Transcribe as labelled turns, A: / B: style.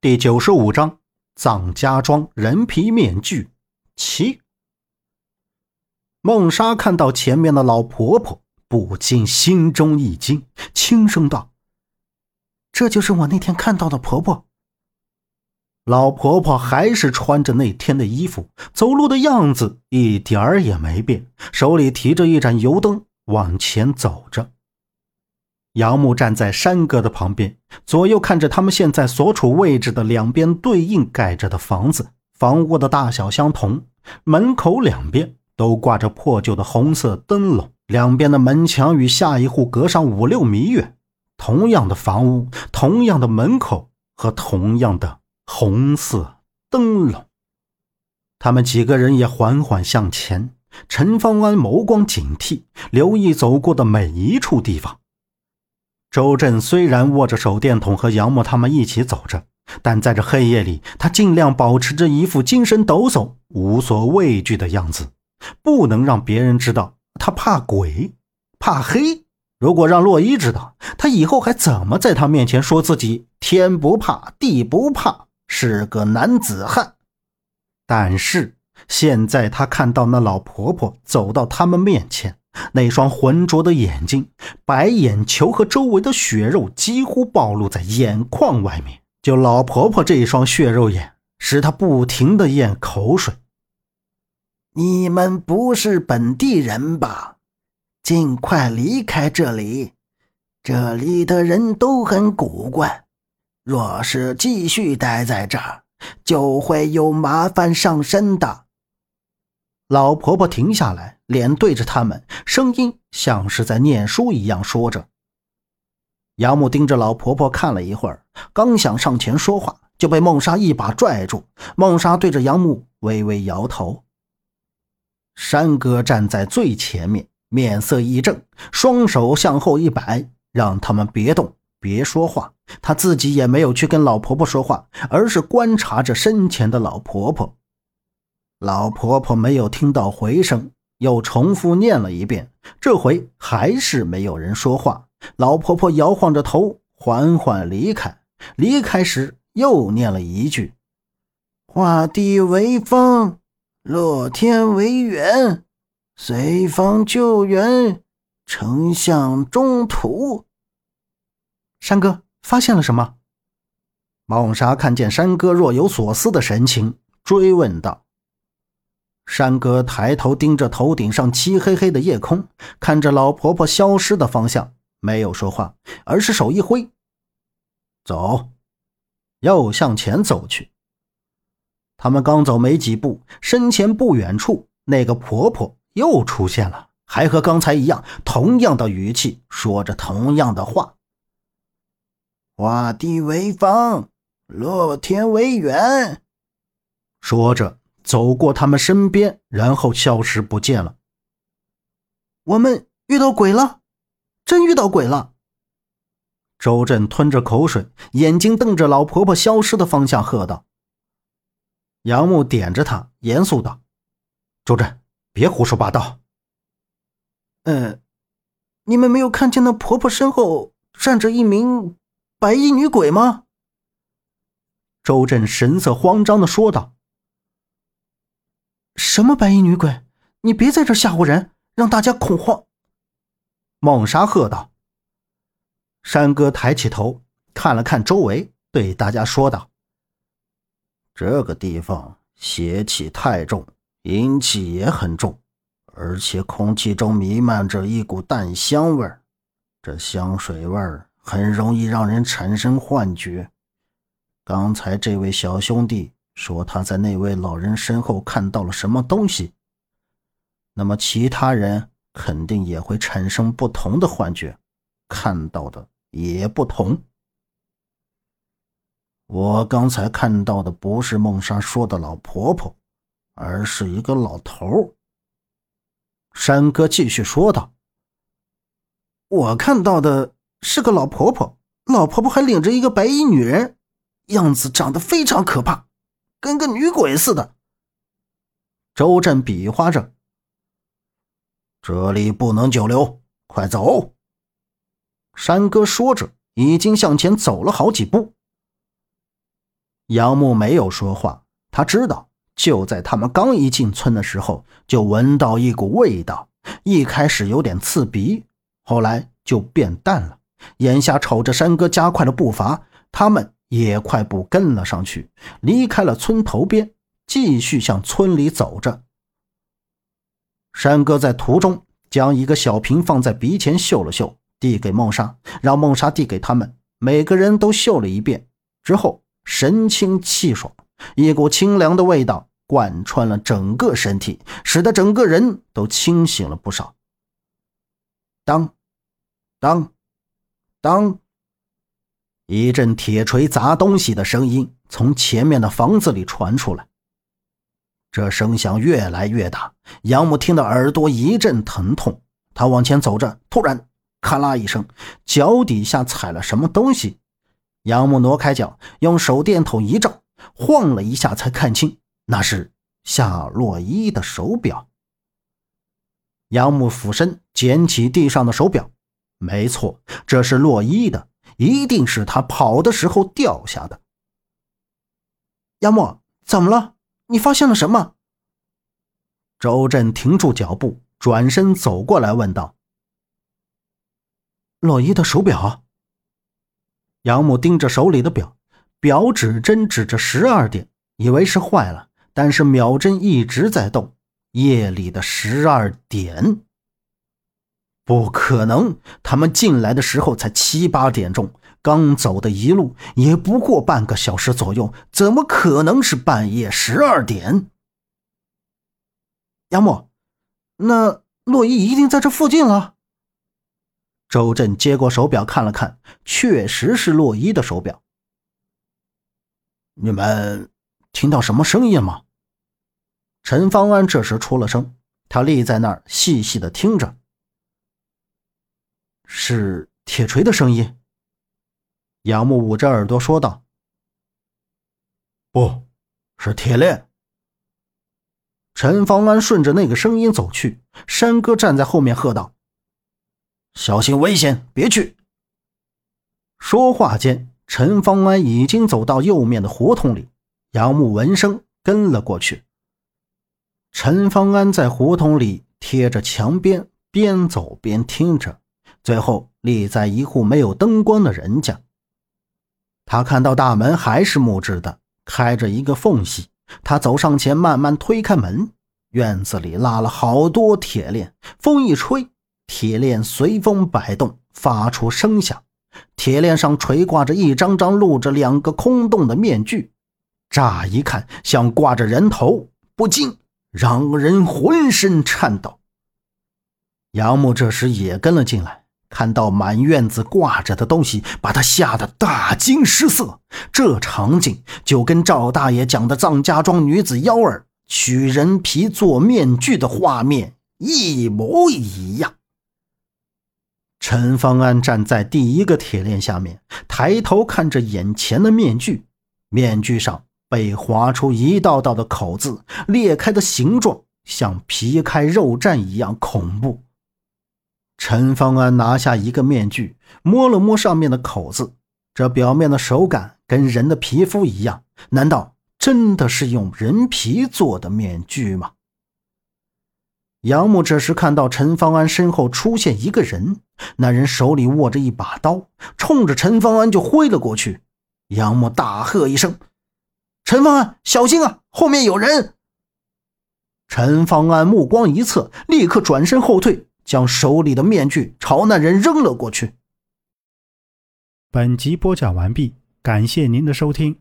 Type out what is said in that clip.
A: 第九十五章藏家庄人皮面具七。梦莎看到前面的老婆婆，不禁心中一惊，轻声道：“
B: 这就是我那天看到的婆婆。”
A: 老婆婆还是穿着那天的衣服，走路的样子一点儿也没变，手里提着一盏油灯往前走着。杨木站在山哥的旁边，左右看着他们现在所处位置的两边对应盖着的房子，房屋的大小相同，门口两边都挂着破旧的红色灯笼，两边的门墙与下一户隔上五六米远。同样的房屋，同样的门口和同样的红色灯笼。他们几个人也缓缓向前，陈方安眸光警惕，留意走过的每一处地方。周震虽然握着手电筒和杨默他们一起走着，但在这黑夜里，他尽量保持着一副精神抖擞、无所畏惧的样子，不能让别人知道他怕鬼、怕黑。如果让洛伊知道，他以后还怎么在他面前说自己天不怕地不怕，是个男子汉？但是现在他看到那老婆婆走到他们面前。那双浑浊的眼睛、白眼球和周围的血肉几乎暴露在眼眶外面。就老婆婆这一双血肉眼，使她不停的咽口水。
B: 你们不是本地人吧？尽快离开这里，这里的人都很古怪。若是继续待在这儿，就会有麻烦上身的。
A: 老婆婆停下来，脸对着他们，声音像是在念书一样说着。杨木盯着老婆婆看了一会儿，刚想上前说话，就被孟莎一把拽住。孟莎对着杨木微微摇头。山哥站在最前面，面色一正，双手向后一摆，让他们别动，别说话。他自己也没有去跟老婆婆说话，而是观察着身前的老婆婆。老婆婆没有听到回声，又重复念了一遍。这回还是没有人说话。老婆婆摇晃着头，缓缓离开。离开时又念了一句：“
B: 画地为方，落天为圆，随风救援，丞相中途。”
A: 山哥发现了什么？孟莎看见山哥若有所思的神情，追问道。山哥抬头盯着头顶上漆黑黑的夜空，看着老婆婆消失的方向，没有说话，而是手一挥，走，又向前走去。他们刚走没几步，身前不远处那个婆婆又出现了，还和刚才一样，同样的语气，说着同样的话：“
B: 画地为方，落天为圆。”
A: 说着。走过他们身边，然后消失不见了。
B: 我们遇到鬼了，真遇到鬼了！
A: 周震吞着口水，眼睛瞪着老婆婆消失的方向，喝道：“杨木点着他，严肃道：‘周震，别胡说八道。’
B: 嗯，你们没有看见那婆婆身后站着一名白衣女鬼吗？”
A: 周震神色慌张的说道。
B: 什么白衣女鬼？你别在这吓唬人，让大家恐慌！
A: 孟莎喝道。山哥抬起头看了看周围，对大家说道：“这个地方邪气太重，阴气也很重，而且空气中弥漫着一股淡香味儿。这香水味儿很容易让人产生幻觉。刚才这位小兄弟。”说他在那位老人身后看到了什么东西，那么其他人肯定也会产生不同的幻觉，看到的也不同。我刚才看到的不是梦莎说的老婆婆，而是一个老头。山哥继续说道：“
B: 我看到的是个老婆婆，老婆婆还领着一个白衣女人，样子长得非常可怕。”跟个女鬼似的。
A: 周震比划着：“这里不能久留，快走！”山哥说着，已经向前走了好几步。杨木没有说话，他知道，就在他们刚一进村的时候，就闻到一股味道，一开始有点刺鼻，后来就变淡了。眼下瞅着山哥加快了步伐，他们也快步跟了上去，离开了村头边，继续向村里走着。山哥在途中将一个小瓶放在鼻前嗅了嗅，递给孟莎，让孟莎递给他们，每个人都嗅了一遍之后，神清气爽，一股清凉的味道贯穿了整个身体，使得整个人都清醒了不少。当，当。当一阵铁锤砸东西的声音从前面的房子里传出来，这声响越来越大，杨木听得耳朵一阵疼痛。他往前走着，突然咔啦一声，脚底下踩了什么东西。杨木挪开脚，用手电筒一照，晃了一下才看清，那是夏洛伊的手表。杨木俯身捡起地上的手表。没错，这是洛伊的，一定是他跑的时候掉下的。
C: 杨默，怎么了？你发现了什么？
A: 周震停住脚步，转身走过来问道：“
C: 洛伊的手表。”
A: 杨木盯着手里的表，表指针指着十二点，以为是坏了，但是秒针一直在动，夜里的十二点。不可能！他们进来的时候才七八点钟，刚走的一路也不过半个小时左右，怎么可能是半夜十二点？
C: 杨默，那洛伊一定在这附近了。
A: 周震接过手表看了看，确实是洛伊的手表。你们听到什么声音吗？陈方安这时出了声，他立在那儿细细的听着。是铁锤的声音。杨木捂着耳朵说道：“不是铁链。”陈方安顺着那个声音走去，山哥站在后面喝道：“小心危险，别去！”说话间，陈方安已经走到右面的胡同里，杨木闻声跟了过去。陈方安在胡同里贴着墙边，边走边听着。最后立在一户没有灯光的人家，他看到大门还是木质的，开着一个缝隙。他走上前，慢慢推开门，院子里拉了好多铁链，风一吹，铁链随风摆动，发出声响。铁链上垂挂着一张张露着两个空洞的面具，乍一看像挂着人头，不禁让人浑身颤抖。杨木这时也跟了进来。看到满院子挂着的东西，把他吓得大惊失色。这场景就跟赵大爷讲的藏家庄女子幺儿取人皮做面具的画面一模一样。陈方安站在第一个铁链下面，抬头看着眼前的面具，面具上被划出一道道的口子，裂开的形状像皮开肉绽一样恐怖。陈方安拿下一个面具，摸了摸上面的口子，这表面的手感跟人的皮肤一样，难道真的是用人皮做的面具吗？杨木这时看到陈方安身后出现一个人，那人手里握着一把刀，冲着陈方安就挥了过去。杨木大喝一声：“陈方安，小心啊，后面有人！”陈方安目光一侧，立刻转身后退。将手里的面具朝那人扔了过去。
D: 本集播讲完毕，感谢您的收听。